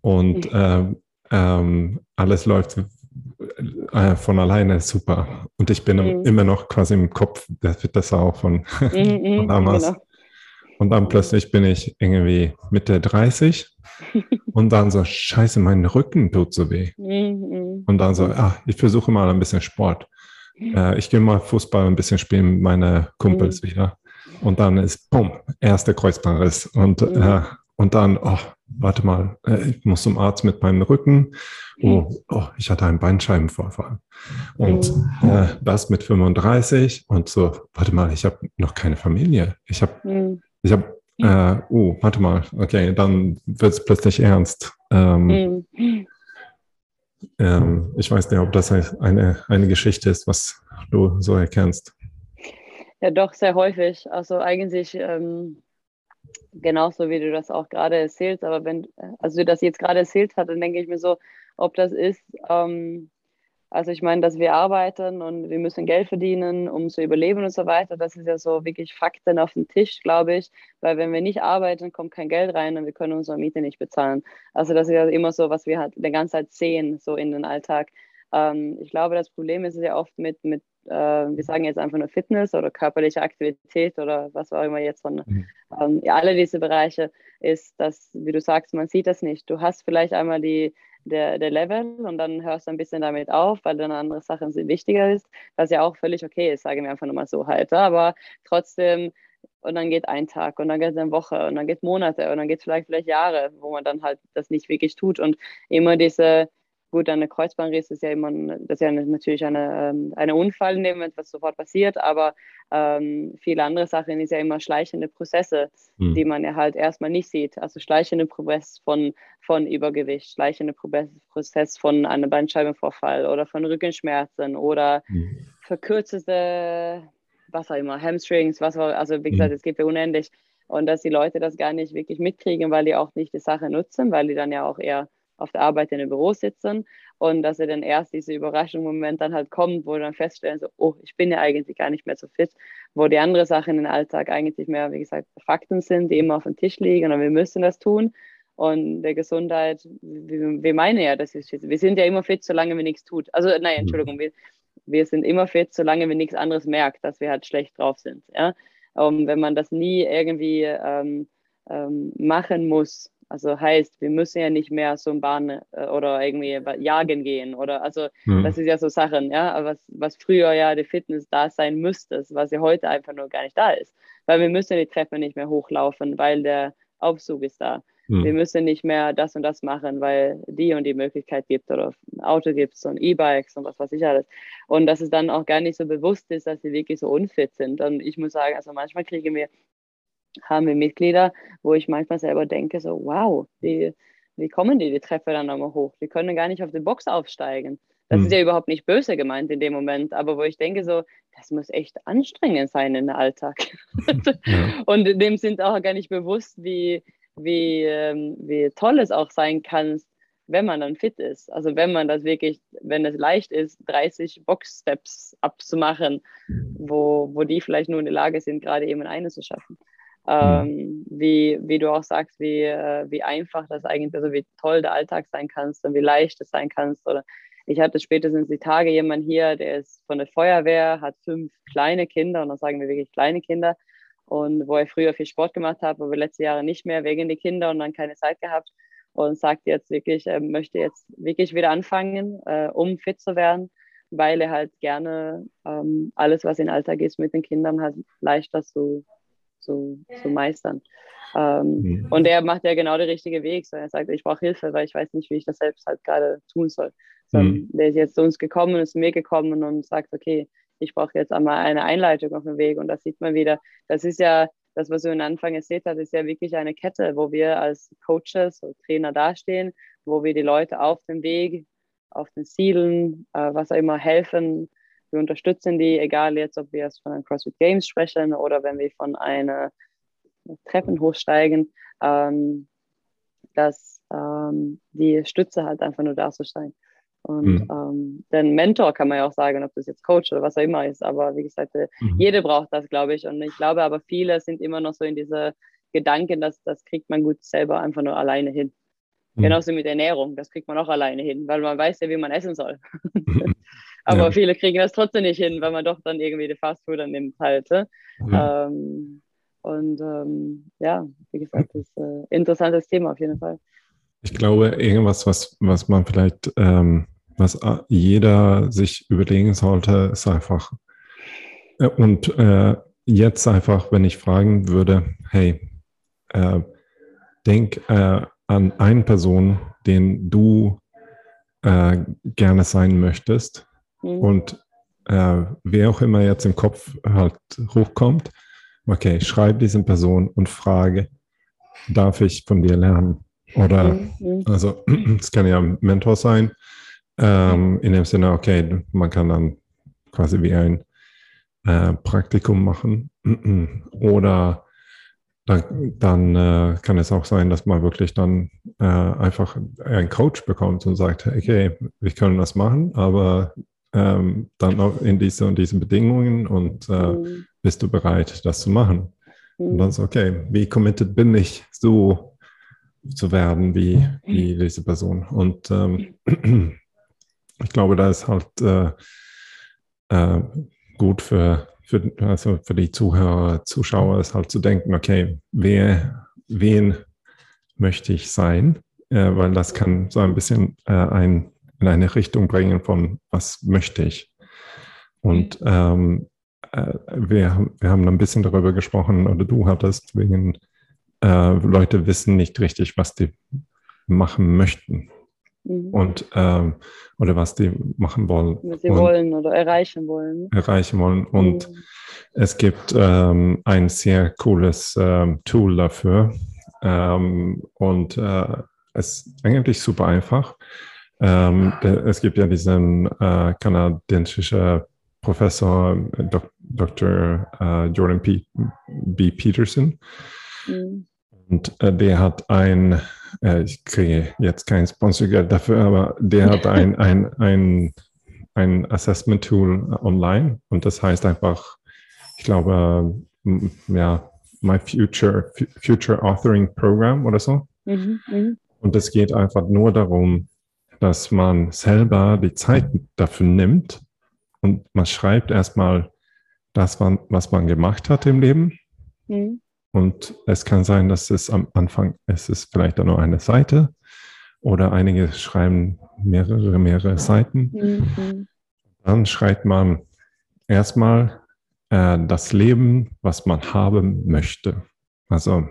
und ähm, ähm, alles läuft äh, von alleine super. Und ich bin mhm. immer noch quasi im Kopf, das wird das auch von, mhm, von mhm, damals. Genau. Und dann plötzlich bin ich irgendwie Mitte 30 und dann so, scheiße, mein Rücken tut so weh. Mhm. Und dann so, ah, ich versuche mal ein bisschen Sport. Äh, ich gehe mal Fußball ein bisschen spielen mit meinen Kumpels mhm. wieder. Und dann ist, bumm, erster Kreuzbandriss. Und, mhm. äh, und dann, oh, warte mal, äh, ich muss zum Arzt mit meinem Rücken. Oh, oh ich hatte einen Bandscheibenvorfall. Und äh, das mit 35 und so, warte mal, ich habe noch keine Familie. Ich habe ich habe, äh, oh, warte mal, okay, dann wird es plötzlich ernst. Ähm, mhm. ähm, ich weiß nicht, ob das eine, eine Geschichte ist, was du so erkennst. Ja, doch, sehr häufig. Also eigentlich ähm, genauso, wie du das auch gerade erzählst. Aber wenn, also du das jetzt gerade erzählt hast, dann denke ich mir so, ob das ist, ähm, also ich meine, dass wir arbeiten und wir müssen Geld verdienen, um zu überleben und so weiter. Das ist ja so wirklich Fakten auf dem Tisch, glaube ich. Weil wenn wir nicht arbeiten, kommt kein Geld rein und wir können unsere Miete nicht bezahlen. Also das ist ja immer so, was wir halt die ganze Zeit sehen, so in den Alltag. Ähm, ich glaube, das Problem ist ja oft mit, mit äh, wir sagen jetzt einfach nur Fitness oder körperliche Aktivität oder was auch immer jetzt von, mhm. ähm, ja, alle diese Bereiche, ist, dass, wie du sagst, man sieht das nicht. Du hast vielleicht einmal die der, der Level und dann hörst du ein bisschen damit auf, weil dann andere Sachen wichtiger ist, was ja auch völlig okay ist, sagen wir einfach nur mal so halt. Aber trotzdem und dann geht ein Tag und dann geht eine Woche und dann geht Monate und dann geht vielleicht, vielleicht Jahre, wo man dann halt das nicht wirklich tut und immer diese, gut, eine Kreuzbandriss ist ja immer, das ist ja natürlich eine, ähm, eine Unfall in dem Moment, was sofort passiert, aber ähm, viele andere Sachen ist ja immer schleichende Prozesse, mhm. die man ja halt erstmal nicht sieht. Also schleichende Prozess von, von Übergewicht, schleichende Prozess von einem Bandscheibenvorfall oder von Rückenschmerzen oder mhm. verkürzte was auch immer, Hamstrings, was auch, also wie gesagt, mhm. es gibt ja unendlich. Und dass die Leute das gar nicht wirklich mitkriegen, weil die auch nicht die Sache nutzen, weil die dann ja auch eher auf der Arbeit in einem Büro sitzen und dass sie dann erst diese Überraschungsmoment dann halt kommt, wo dann feststellen, so, oh, ich bin ja eigentlich gar nicht mehr so fit, wo die anderen Sachen im Alltag eigentlich mehr, wie gesagt, Fakten sind, die immer auf dem Tisch liegen und wir müssen das tun. Und der Gesundheit, wir, meinen ja, das ist fit. Wir sind ja immer fit, solange wir nichts tut. Also, nein, mhm. Entschuldigung, wir, wir sind immer fit, solange wir nichts anderes merken, dass wir halt schlecht drauf sind. Ja? Ähm, wenn man das nie irgendwie ähm, ähm, machen muss, also heißt, wir müssen ja nicht mehr so ein Bahn äh, oder irgendwie jagen gehen oder also mhm. das ist ja so Sachen, ja, was, was früher ja die Fitness da sein müsste, was ja heute einfach nur gar nicht da ist. Weil wir müssen die Treppe nicht mehr hochlaufen, weil der Aufzug ist da. Hm. Wir müssen nicht mehr das und das machen, weil die und die Möglichkeit gibt oder ein Auto gibt und E-Bikes und was weiß ich alles. Und dass es dann auch gar nicht so bewusst ist, dass sie wirklich so unfit sind. Und ich muss sagen, also manchmal kriegen wir, haben wir Mitglieder, wo ich manchmal selber denke, so wow, wie, wie kommen die die Treppe dann nochmal hoch? Die können gar nicht auf die Box aufsteigen. Das hm. ist ja überhaupt nicht böse gemeint in dem Moment, aber wo ich denke so, das muss echt anstrengend sein in der Alltag. ja. Und dem sind auch gar nicht bewusst, wie, wie, ähm, wie toll es auch sein kann, wenn man dann fit ist. Also wenn man das wirklich, wenn es leicht ist, 30 Box-Steps abzumachen, wo, wo die vielleicht nur in der Lage sind, gerade eben eine zu schaffen. Ähm, wie, wie du auch sagst, wie, äh, wie einfach das eigentlich, also wie toll der Alltag sein kannst und wie leicht es sein kannst. Oder ich hatte spätestens die Tage jemand hier, der ist von der Feuerwehr, hat fünf kleine Kinder und dann sagen wir wirklich kleine Kinder und wo er früher viel Sport gemacht hat, aber letzte Jahre nicht mehr wegen der Kinder und dann keine Zeit gehabt und sagt jetzt wirklich, er möchte jetzt wirklich wieder anfangen, äh, um fit zu werden, weil er halt gerne ähm, alles, was im Alltag ist, mit den Kindern halt leichter zu, zu, zu meistern. Ähm, mhm. Und er macht ja genau den richtigen Weg. So, er sagt, ich brauche Hilfe, weil ich weiß nicht, wie ich das selbst halt gerade tun soll. So, mhm. Der ist jetzt zu uns gekommen, ist zu mir gekommen und sagt, okay, ich brauche jetzt einmal eine Einleitung auf dem Weg. Und das sieht man wieder. Das ist ja, das, was du am Anfang erzählt hast, ist ja wirklich eine Kette, wo wir als Coaches oder Trainer dastehen, wo wir die Leute auf dem Weg, auf den Zielen, äh, was auch immer helfen. Wir unterstützen die, egal jetzt, ob wir jetzt von den CrossFit Games sprechen oder wenn wir von einer Treppen hochsteigen, ähm, dass ähm, die Stütze halt einfach nur da zu sein. Und mhm. ähm, den Mentor kann man ja auch sagen, ob das jetzt Coach oder was auch immer ist. Aber wie gesagt, äh, mhm. jede braucht das, glaube ich. Und ich glaube aber viele sind immer noch so in diese Gedanken, dass das kriegt man gut selber einfach nur alleine hin. Mhm. Genauso mit Ernährung, das kriegt man auch alleine hin, weil man weiß ja, wie man essen soll. Aber ja. viele kriegen das trotzdem nicht hin, weil man doch dann irgendwie die Fastfood nimmt halt. Ne? Ähm, und ähm, ja, wie gesagt, das ist ein äh, interessantes Thema auf jeden Fall. Ich glaube, irgendwas, was, was man vielleicht ähm, was jeder sich überlegen sollte, ist einfach, äh, und äh, jetzt einfach, wenn ich fragen würde, hey, äh, denk äh, an eine Person, den du äh, gerne sein möchtest mhm. und äh, wer auch immer jetzt im Kopf halt hochkommt, okay, schreib diesen Person und frage, darf ich von dir lernen? Oder, mhm. also, es kann ja ein Mentor sein, ähm, in dem Sinne, okay, man kann dann quasi wie ein äh, Praktikum machen. Oder dann, dann äh, kann es auch sein, dass man wirklich dann äh, einfach einen Coach bekommt und sagt, okay, wir können das machen, aber ähm, dann auch in diese und diesen Bedingungen und äh, mhm. bist du bereit, das zu machen? Mhm. Und dann ist okay, wie committed bin ich, so zu werden wie, wie diese Person? Und ähm, ich glaube, da ist halt äh, äh, gut für, für, also für die Zuhörer, Zuschauer, ist halt zu denken, okay, wer, wen möchte ich sein? Äh, weil das kann so ein bisschen äh, ein, in eine Richtung bringen von, was möchte ich? Und mhm. ähm, äh, wir, wir haben ein bisschen darüber gesprochen, oder du hattest wegen, äh, Leute wissen nicht richtig, was die machen möchten. Mhm. Und ähm, oder was die machen wollen. Was sie wollen oder erreichen wollen. Erreichen wollen. Und mhm. es gibt ähm, ein sehr cooles ähm, Tool dafür. Ähm, und äh, es ist eigentlich super einfach. Ähm, es gibt ja diesen äh, kanadensischen Professor Dok Dr. Äh, Jordan P. B. Peterson. Mhm. Und äh, der hat ein, äh, ich kriege jetzt kein Sponsorgeld dafür, aber der hat ein, ein, ein, ein Assessment-Tool online und das heißt einfach, ich glaube, ja, My Future, Future Authoring Program oder so. Mhm, mh. Und es geht einfach nur darum, dass man selber die Zeit dafür nimmt und man schreibt erstmal das, was man gemacht hat im Leben. Mhm. Und es kann sein, dass es am Anfang, es ist vielleicht nur eine Seite oder einige schreiben mehrere, mehrere Seiten. Mhm. Dann schreibt man erstmal äh, das Leben, was man haben möchte. Also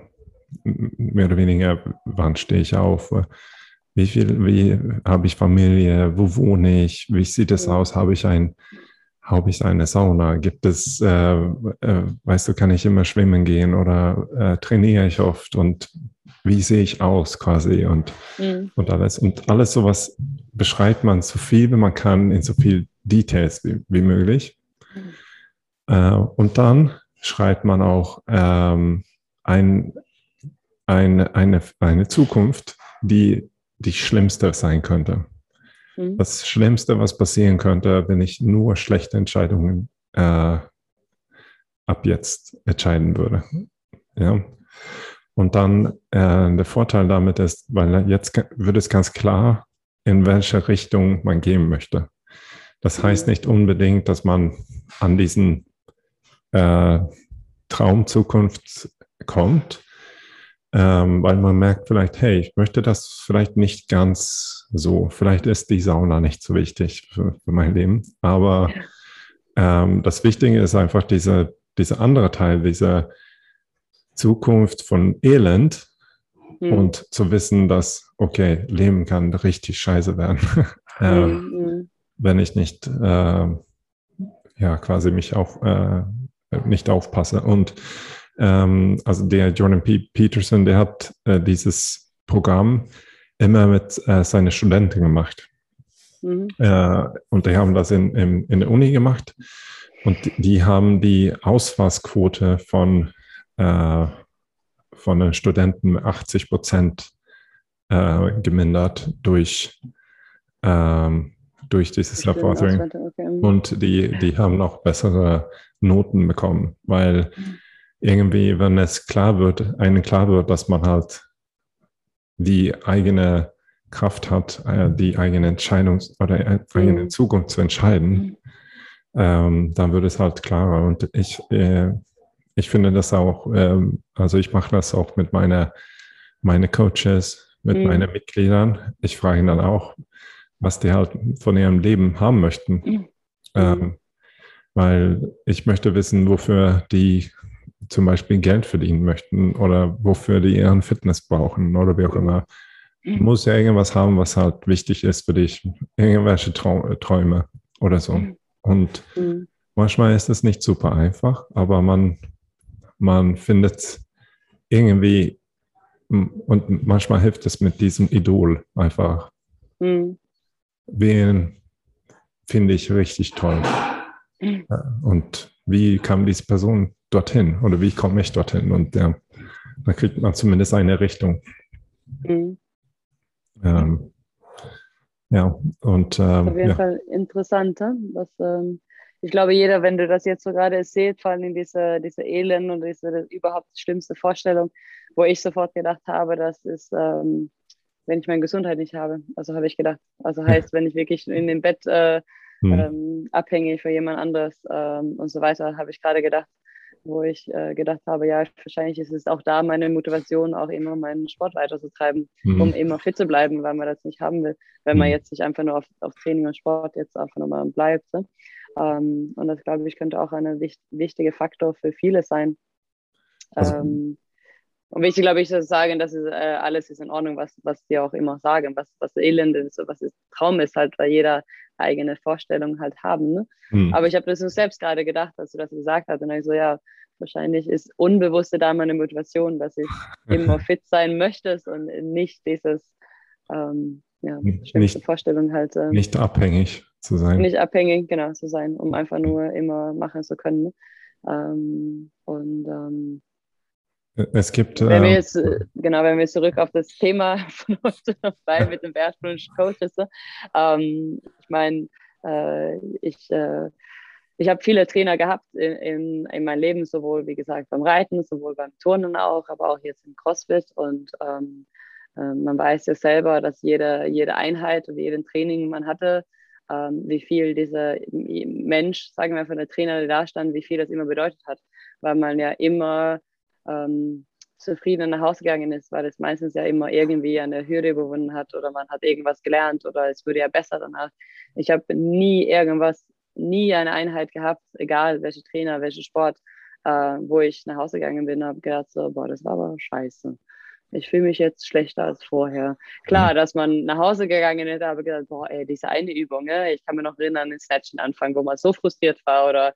mehr oder weniger, wann stehe ich auf? Wie viel, wie habe ich Familie? Wo wohne ich? Wie sieht es aus? Habe ich ein habe ich eine Sauna? Gibt es, äh, äh, weißt du, kann ich immer schwimmen gehen oder äh, trainiere ich oft und wie sehe ich aus quasi und, mhm. und alles. Und alles sowas beschreibt man so viel, wie man kann, in so viel Details wie, wie möglich. Mhm. Äh, und dann schreibt man auch ähm, ein, ein, eine, eine Zukunft, die die schlimmste sein könnte. Mhm. Das Schlimmste, was passieren könnte, wenn ich nur schlechte Entscheidungen äh, ab jetzt entscheiden würde. Ja. Und dann äh, der Vorteil damit ist, weil jetzt wird es ganz klar, in welche Richtung man gehen möchte. Das heißt mhm. nicht unbedingt, dass man an diesen äh, Traumzukunft kommt, ähm, weil man merkt vielleicht, hey, ich möchte das vielleicht nicht ganz so. Vielleicht ist die Sauna nicht so wichtig für, für mein Leben. Aber ähm, das Wichtige ist einfach diese, dieser andere Teil, diese Zukunft von Elend mhm. und zu wissen, dass, okay, Leben kann richtig scheiße werden, äh, mhm. wenn ich nicht, äh, ja, quasi mich auf, äh, nicht aufpasse. Und ähm, also der Jordan P. Peterson, der hat äh, dieses Programm immer mit äh, seinen Studenten gemacht. Mhm. Äh, und die haben das in, in, in der Uni gemacht. Und die haben die Ausfallsquote von, äh, von den Studenten 80 Prozent äh, gemindert durch, ähm, durch dieses Self-Authoring. Okay. Und die, die haben auch bessere Noten bekommen, weil mhm irgendwie, wenn es klar wird, einem klar wird, dass man halt die eigene Kraft hat, äh, die eigene Entscheidung oder äh, eigene mhm. Zukunft zu entscheiden, mhm. ähm, dann wird es halt klarer. Und ich, äh, ich finde das auch, ähm, also ich mache das auch mit meiner, meine Coaches, mit mhm. meinen Mitgliedern. Ich frage dann auch, was die halt von ihrem Leben haben möchten. Mhm. Ähm, weil ich möchte wissen, wofür die zum Beispiel Geld verdienen möchten oder wofür die ihren Fitness brauchen oder wie auch immer. Du mhm. musst ja irgendwas haben, was halt wichtig ist für dich. Irgendwelche Trau Träume oder so. Mhm. Und mhm. manchmal ist es nicht super einfach, aber man, man findet irgendwie und manchmal hilft es mit diesem Idol einfach. Mhm. Wen finde ich richtig toll. Mhm. Und wie kam diese Person dorthin oder wie komme ich dorthin? Und ja, da kriegt man zumindest eine Richtung. Mhm. Ähm, ja, und ähm, auf jeden ja. Fall interessant. Was, ähm, ich glaube, jeder, wenn du das jetzt so gerade seht, vor allem diese, diese Elend und diese überhaupt schlimmste Vorstellung, wo ich sofort gedacht habe, das ist, ähm, wenn ich meine Gesundheit nicht habe. Also habe ich gedacht. Also heißt, wenn ich wirklich in dem Bett äh, hm. ähm, abhängig für jemand anderes ähm, und so weiter, habe ich gerade gedacht, wo ich äh, gedacht habe, ja, wahrscheinlich ist es auch da meine Motivation, auch immer meinen Sport weiterzutreiben, mhm. um immer fit zu bleiben, weil man das nicht haben will, wenn mhm. man jetzt nicht einfach nur auf, auf Training und Sport jetzt einfach nochmal bleibt. Ne? Ähm, und das, glaube ich, könnte auch ein wicht wichtiger Faktor für viele sein. Also, ähm, und wichtig, glaube ich, zu sagen, dass es, äh, alles ist in Ordnung, was, was die auch immer sagen, was, was Elend ist, was ist, Traum ist, halt, weil jeder eigene Vorstellungen halt haben. Ne? Mhm. Aber ich habe das nur selbst gerade gedacht, als du das gesagt hast. Und dann ich so, ja, wahrscheinlich ist Unbewusste da meine Motivation, dass ich immer fit sein möchte und nicht dieses, ähm, ja, nicht, Vorstellung halt. Äh, nicht abhängig zu sein. Nicht abhängig, genau, zu sein, um einfach nur immer machen zu können. Ne? Ähm, und ähm, es gibt. Wenn wir ähm, jetzt, äh, genau, wenn wir zurück auf das Thema von heute bei mit dem Wertwunsch Coaches. Ähm, ich meine, äh, ich, äh, ich habe viele Trainer gehabt in, in, in meinem Leben, sowohl wie gesagt beim Reiten, sowohl beim Turnen auch, aber auch jetzt im CrossFit. Und ähm, äh, man weiß ja selber, dass jede, jede Einheit und jeden Training man hatte, ähm, wie viel dieser Mensch, sagen wir von der Trainer, der da stand, wie viel das immer bedeutet hat, weil man ja immer ähm, zufrieden nach Hause gegangen ist, weil es meistens ja immer irgendwie eine Hürde überwunden hat oder man hat irgendwas gelernt oder es würde ja besser danach. Ich habe nie irgendwas, nie eine Einheit gehabt, egal welche Trainer, welcher Sport, äh, wo ich nach Hause gegangen bin, habe gedacht so, boah, das war aber scheiße. Ich fühle mich jetzt schlechter als vorher. Klar, mhm. dass man nach Hause gegangen ist, habe gedacht, boah, ey, diese eine Übung, ne? ich kann mir noch erinnern, den Snatchen anfangen, wo man so frustriert war oder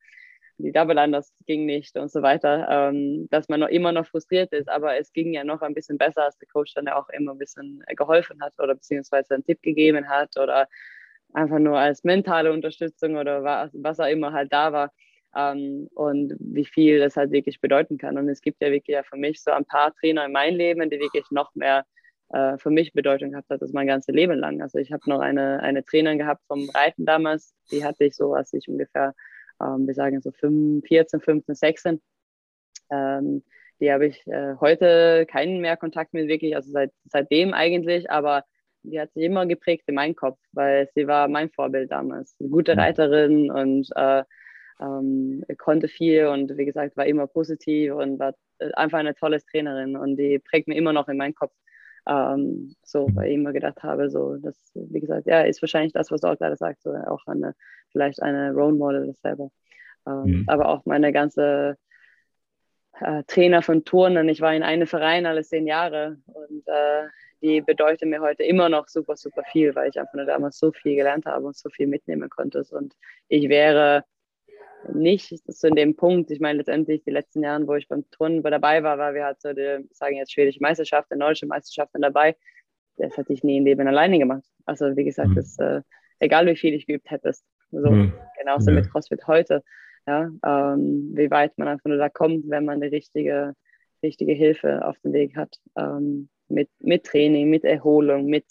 die Double das ging nicht und so weiter, ähm, dass man noch immer noch frustriert ist, aber es ging ja noch ein bisschen besser, als der Coach dann ja auch immer ein bisschen geholfen hat oder beziehungsweise einen Tipp gegeben hat oder einfach nur als mentale Unterstützung oder was, was auch immer halt da war ähm, und wie viel das halt wirklich bedeuten kann. Und es gibt ja wirklich ja für mich so ein paar Trainer in meinem Leben, die wirklich noch mehr äh, für mich Bedeutung gehabt hat, das mein ganzes Leben lang. Also ich habe noch eine, eine Trainerin gehabt vom Reiten damals, die hatte ich so, als ich ungefähr ähm, wir sagen so 5, 14, 15, 16. Ähm, die habe ich äh, heute keinen mehr Kontakt mit wirklich, also seit, seitdem eigentlich, aber die hat sich immer geprägt in meinen Kopf, weil sie war mein Vorbild damals. Eine gute. Reiterin und äh, ähm, konnte viel und wie gesagt, war immer positiv und war äh, einfach eine tolle Trainerin und die prägt mir immer noch in meinen Kopf. Ähm, so, weil ich immer gedacht habe, so, das, wie gesagt, ja, ist wahrscheinlich das, was du auch gerade sagst, so, auch eine, vielleicht eine Role Model selber. Ähm, mhm. Aber auch meine ganze äh, Trainer von Turnen, ich war in einem Verein alle zehn Jahre und äh, die bedeutet mir heute immer noch super, super viel, weil ich einfach nur damals so viel gelernt habe und so viel mitnehmen konnte. Und ich wäre nicht zu in dem Punkt, ich meine letztendlich die letzten Jahre, wo ich beim Turnen dabei war, war wir halt so die, sagen jetzt schwedische Meisterschaft, nordische Meisterschaften dabei. Das hätte ich nie im Leben alleine gemacht. Also wie gesagt, mhm. das, äh, egal wie viel ich geübt hätte, so mhm. genauso ja. mit CrossFit heute. Ja, ähm, wie weit man einfach nur da kommt, wenn man die richtige, richtige Hilfe auf dem Weg hat. Ähm, mit, mit Training, mit Erholung, mit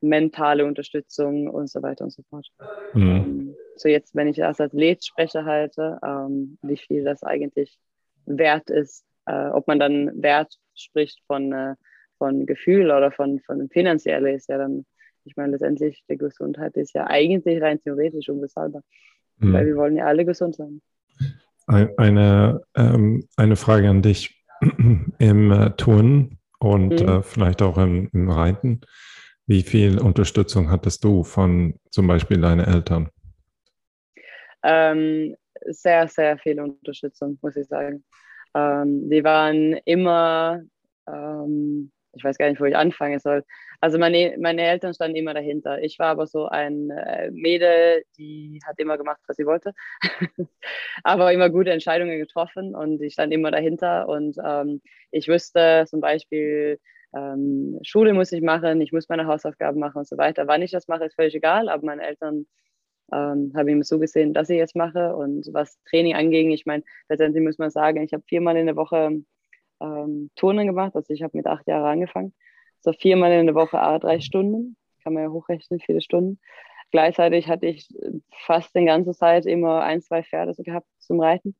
mentale Unterstützung und so weiter und so fort. Mhm. So jetzt, wenn ich als Athlet spreche, halte, ähm, wie viel das eigentlich wert ist, äh, ob man dann Wert spricht von, äh, von Gefühl oder von, von finanziell ist ja dann, ich meine, letztendlich die Gesundheit ist ja eigentlich rein theoretisch unbezahlbar, mhm. weil wir wollen ja alle gesund sein. Eine, ähm, eine Frage an dich im äh, Turnen und mhm. äh, vielleicht auch im, im Reiten. Wie viel Unterstützung hattest du von zum Beispiel deinen Eltern? Ähm, sehr, sehr viel Unterstützung, muss ich sagen. Ähm, die waren immer, ähm, ich weiß gar nicht, wo ich anfangen soll. Also meine, meine Eltern standen immer dahinter. Ich war aber so ein äh, Mädel, die hat immer gemacht, was sie wollte, aber immer gute Entscheidungen getroffen und ich stand immer dahinter. Und ähm, ich wüsste zum Beispiel, ähm, Schule muss ich machen, ich muss meine Hausaufgaben machen und so weiter. Wann ich das mache, ist völlig egal, aber meine Eltern ähm, habe ich mir so gesehen, dass ich jetzt mache. Und was Training angeht, ich meine, letztendlich muss man sagen, ich habe viermal in der Woche ähm, Turnen gemacht, also ich habe mit acht Jahren angefangen. So viermal in der Woche, drei Stunden, kann man ja hochrechnen, viele Stunden. Gleichzeitig hatte ich fast die ganze Zeit immer ein, zwei Pferde so gehabt zum Reiten.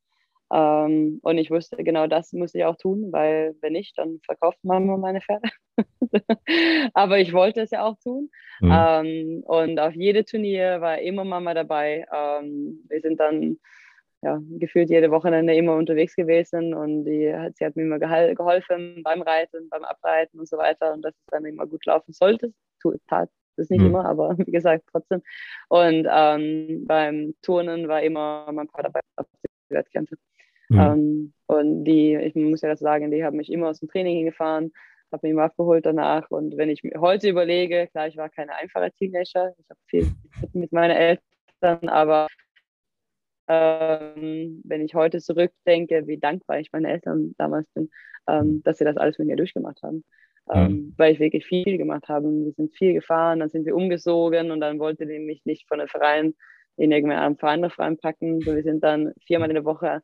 Ähm, und ich wusste, genau das muss ich auch tun, weil wenn nicht, dann verkauft Mama meine Pferde. Aber ich wollte es ja auch tun. Mhm. Ähm, und auf jede Turnier war immer Mama dabei. Ähm, wir sind dann ja, gefühlt jede Wochenende immer unterwegs gewesen und die, sie hat mir immer geholfen beim Reiten, beim Abreiten und so weiter. Und dass es dann immer gut laufen sollte, Das ist nicht mhm. immer, aber wie gesagt, trotzdem. Und ähm, beim Turnen war immer mein Vater dabei auf die Wettkämpfe. Mhm. Ähm, und die, ich muss ja das sagen, die haben mich immer aus dem Training hingefahren, habe mich immer abgeholt danach. Und wenn ich heute überlege, klar, ich war keine einfache Teenager, ich habe viel mit meinen Eltern, aber ähm, wenn ich heute zurückdenke, wie dankbar ich meinen Eltern damals bin, ähm, dass sie das alles mit mir durchgemacht haben. Ähm, mhm. weil ich wirklich viel gemacht habe. Wir sind viel gefahren, dann sind wir umgesogen und dann wollte die mich nicht von einem Verein in irgendeinem Verein reinpacken. So, wir sind dann viermal in der Woche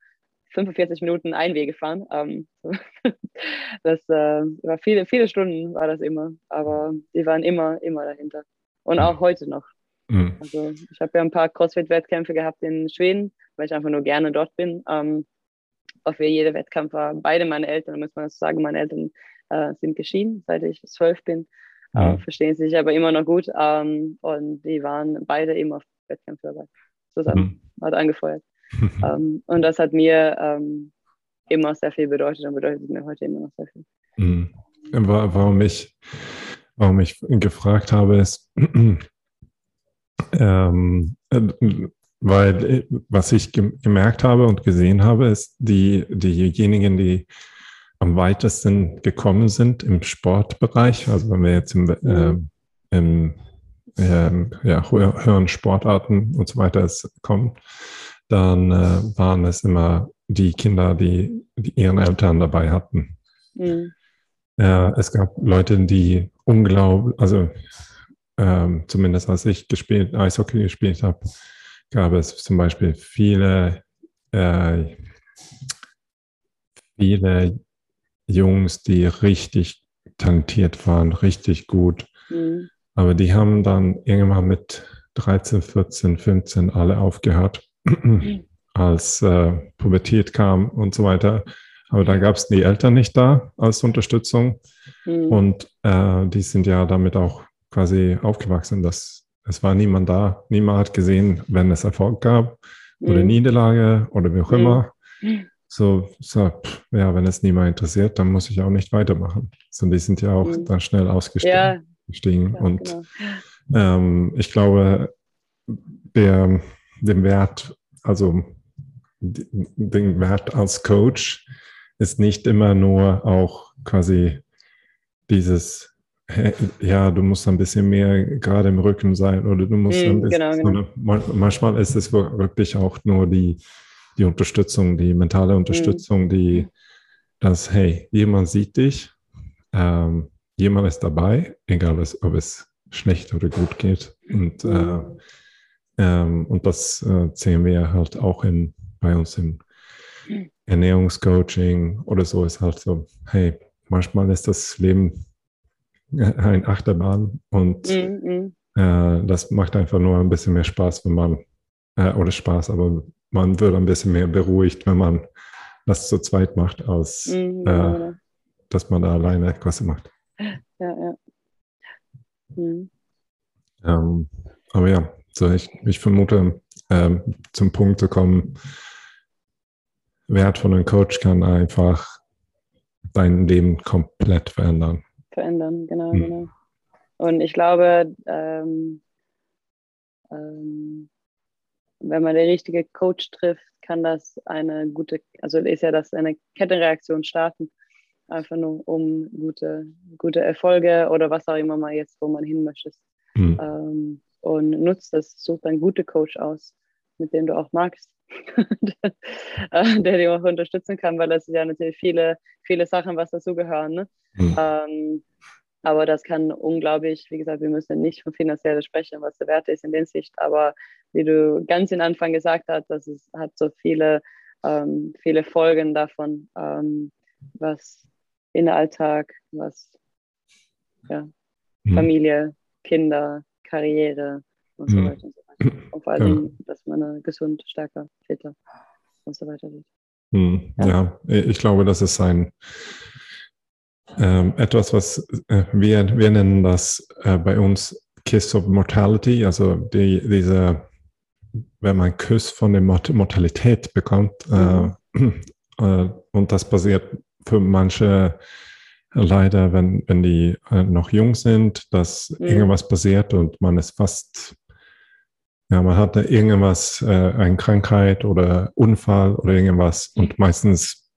45 Minuten Einweg gefahren. Ähm, das äh, war viele, viele Stunden war das immer, aber die waren immer, immer dahinter. Und auch heute noch. Mhm. Also ich habe ja ein paar CrossFit-Wettkämpfe gehabt in Schweden, weil ich einfach nur gerne dort bin. Ähm, auf jeder Wettkampf war beide meine Eltern, muss man sagen, meine Eltern äh, sind geschieden, seit ich zwölf bin. Äh, verstehen sich aber immer noch gut. Ähm, und die waren beide immer auf Wettkämpfe dabei. Zusammen. Mhm. Hat angefeuert. ähm, und das hat mir ähm, immer sehr viel bedeutet und bedeutet mir heute immer noch sehr viel. Mhm. Warum ich, warum ich gefragt habe, ist, ähm, äh, weil äh, was ich gemerkt habe und gesehen habe, ist, die, diejenigen, die am weitesten gekommen sind im Sportbereich, also wenn wir jetzt im, äh, im äh, ja, höheren Sportarten und so weiter kommen, dann äh, waren es immer die Kinder, die, die ihren Eltern dabei hatten. Mhm. es gab Leute, die unglaublich, also ähm, zumindest als ich gespielt, Eishockey gespielt habe, gab es zum Beispiel viele, äh, viele Jungs, die richtig talentiert waren, richtig gut. Mhm. Aber die haben dann irgendwann mit 13, 14, 15 alle aufgehört, mhm. als äh, Pubertät kam und so weiter. Aber da gab es die Eltern nicht da als Unterstützung. Mhm. Und äh, die sind ja damit auch quasi aufgewachsen, dass es war niemand da. Niemand hat gesehen, wenn es Erfolg gab oder mhm. Niederlage oder wie auch immer. Mhm so, so pff, ja, wenn es niemand interessiert, dann muss ich auch nicht weitermachen. So, die sind ja auch mhm. dann schnell ausgestiegen. Ja. und genau. ähm, ich glaube, der, den Wert, also den Wert als Coach ist nicht immer nur auch quasi dieses, ja, du musst ein bisschen mehr gerade im Rücken sein oder du musst mhm, ein bisschen, genau, genau. manchmal ist es wirklich auch nur die, die Unterstützung, die mentale Unterstützung, mhm. die, dass, hey, jemand sieht dich, ähm, jemand ist dabei, egal was, ob es schlecht oder gut geht. Und, mhm. äh, ähm, und das äh, sehen wir halt auch in, bei uns im Ernährungscoaching oder so ist halt so, hey, manchmal ist das Leben ein Achterbahn und mhm. äh, das macht einfach nur ein bisschen mehr Spaß, wenn man, äh, oder Spaß, aber man wird ein bisschen mehr beruhigt, wenn man das zu zweit macht, als mhm, äh, dass man da alleine etwas macht. Ja, ja. Mhm. Ähm, aber ja, so ich, ich vermute, ähm, zum Punkt zu kommen, Wert von einem Coach kann einfach dein Leben komplett verändern. Verändern, genau, mhm. genau. Und ich glaube, ähm, ähm, wenn man den richtigen Coach trifft, kann das eine gute, also ist ja das eine Kettenreaktion starten, einfach nur um gute, gute Erfolge oder was auch immer mal jetzt, wo man hin möchte. Mhm. Ähm, und nutzt das, sucht einen guten Coach aus, mit dem du auch magst, der, dich auch unterstützen kann, weil das ist ja natürlich viele, viele Sachen, was dazugehören. Ne? Mhm. Ähm, aber das kann unglaublich, wie gesagt, wir müssen nicht von finanziell sprechen, was der Wert ist in der Sicht. Aber wie du ganz am Anfang gesagt hast, dass es hat so viele, ähm, viele Folgen davon, ähm, was in der Alltag, was ja, mhm. Familie, Kinder, Karriere und so mhm. weiter und so weiter. Und vor allem, ja. dass man gesund, stärker, fitter und so weiter wird. Mhm. Ja. ja, ich glaube, das ist ein ähm, etwas, was äh, wir, wir nennen das äh, bei uns Kiss of Mortality, also die, diese, wenn man Kuss von der Mort Mortalität bekommt, äh, mhm. äh, und das passiert für manche leider, wenn, wenn die äh, noch jung sind, dass mhm. irgendwas passiert und man ist fast, ja, man hat irgendwas, äh, eine Krankheit oder Unfall oder irgendwas und meistens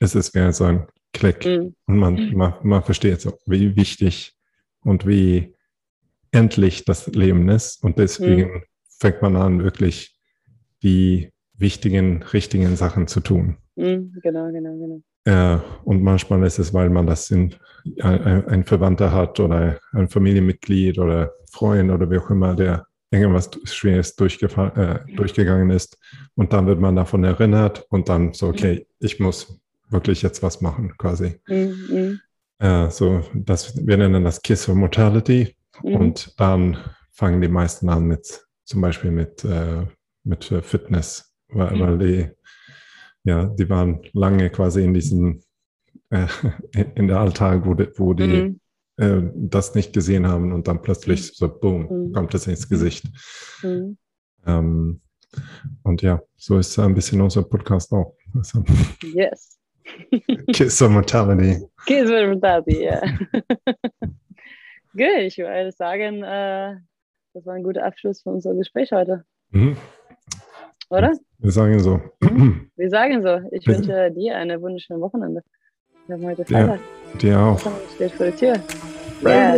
ist es wie so ein Klick mhm. und man, man, man versteht so, wie wichtig und wie endlich das Leben ist und deswegen mhm. fängt man an, wirklich die wichtigen, richtigen Sachen zu tun. Mhm, genau, genau, genau. Äh, und manchmal ist es, weil man das in, ein, ein Verwandter hat oder ein Familienmitglied oder Freund oder wie auch immer, der irgendwas Schweres äh, durchgegangen ist. Und dann wird man davon erinnert und dann so, okay, ich muss wirklich jetzt was machen, quasi. Mhm. Äh, so, das, wir nennen das Kiss of Mortality. Mhm. Und dann fangen die meisten an mit, zum Beispiel mit, äh, mit Fitness, weil, mhm. weil die ja, die waren lange quasi in diesem, äh, in der Alltag, wo die, wo die mhm. Äh, das nicht gesehen haben und dann plötzlich so, boom, mhm. kommt es ins Gesicht. Mhm. Ähm, und ja, so ist ein bisschen unser Podcast auch. Also, yes. Kiss of Mortality. Kiss of Mortality, ja. Gut, ich würde sagen, äh, das war ein guter Abschluss für unser Gespräch heute. Mhm. Oder? Wir sagen so. Mhm. Wir sagen so. Ich wünsche dir eine wunderschöne Wochenende. Wir haben heute Freitag. Ja, dir auch. Steht vor der Tür. Ja.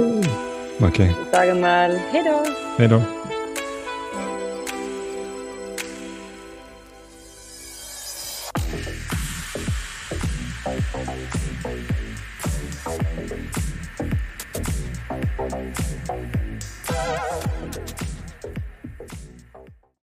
Okay. Ich sage mal, hey do. Hey do.